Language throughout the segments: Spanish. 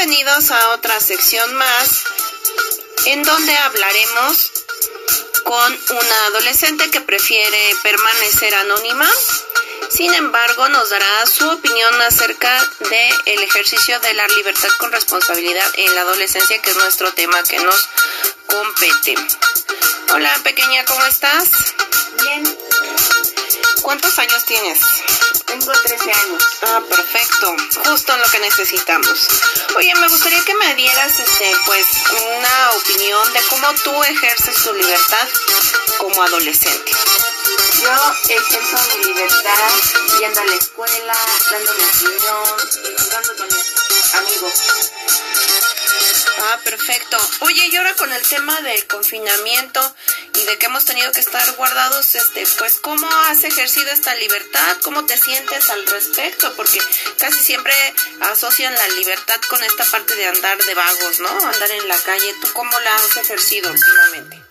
bienvenidos a otra sección más en donde hablaremos con una adolescente que prefiere permanecer anónima. Sin embargo, nos dará su opinión acerca del el ejercicio de la libertad con responsabilidad en la adolescencia, que es nuestro tema que nos compete. Hola, pequeña, ¿cómo estás? Bien. ¿Cuántos años tienes? Tengo 13 años. Ah, perfecto. Justo en lo que necesitamos. Oye, me gustaría que me dieras, este, pues, una opinión de cómo tú ejerces tu libertad como adolescente. Yo ejerzo mi libertad yendo a la escuela, dando mi opinión, jugando con mis amigos. Ah, perfecto. Oye, y ahora con el tema del confinamiento y de que hemos tenido que estar guardados, este, pues, ¿cómo has ejercido esta libertad? ¿Cómo te sientes al respecto? Porque casi siempre asocian la libertad con esta parte de andar de vagos, ¿no? Andar en la calle. ¿Tú cómo la has ejercido últimamente?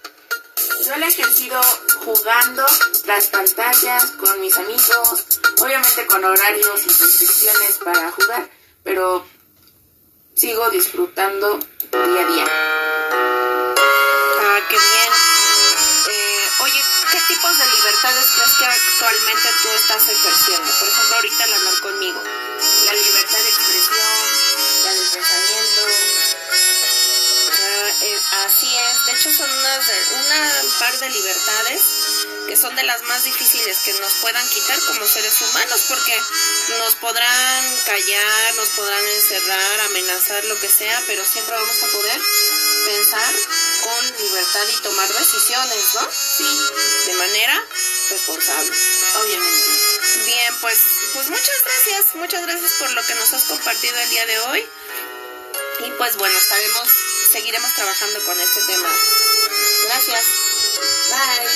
Yo la he ejercido jugando las pantallas con mis amigos, obviamente con horarios y restricciones para jugar, pero sigo disfrutando día a día. Tipos de libertades crees que actualmente tú estás ejerciendo? Por ejemplo, ahorita al hablar conmigo. La libertad de expresión, la de pensamiento. Ah, eh, así es. De hecho, son unas de, una par de libertades que son de las más difíciles que nos puedan quitar como seres humanos, porque nos podrán callar, nos podrán encerrar, amenazar, lo que sea, pero siempre vamos a poder pensar y tomar decisiones, ¿no? Sí, De manera responsable. obviamente. Bien, pues, pues muchas gracias, muchas gracias por lo que nos has compartido el día de hoy. Y pues bueno, sabemos, seguiremos trabajando con este tema. Gracias. Bye.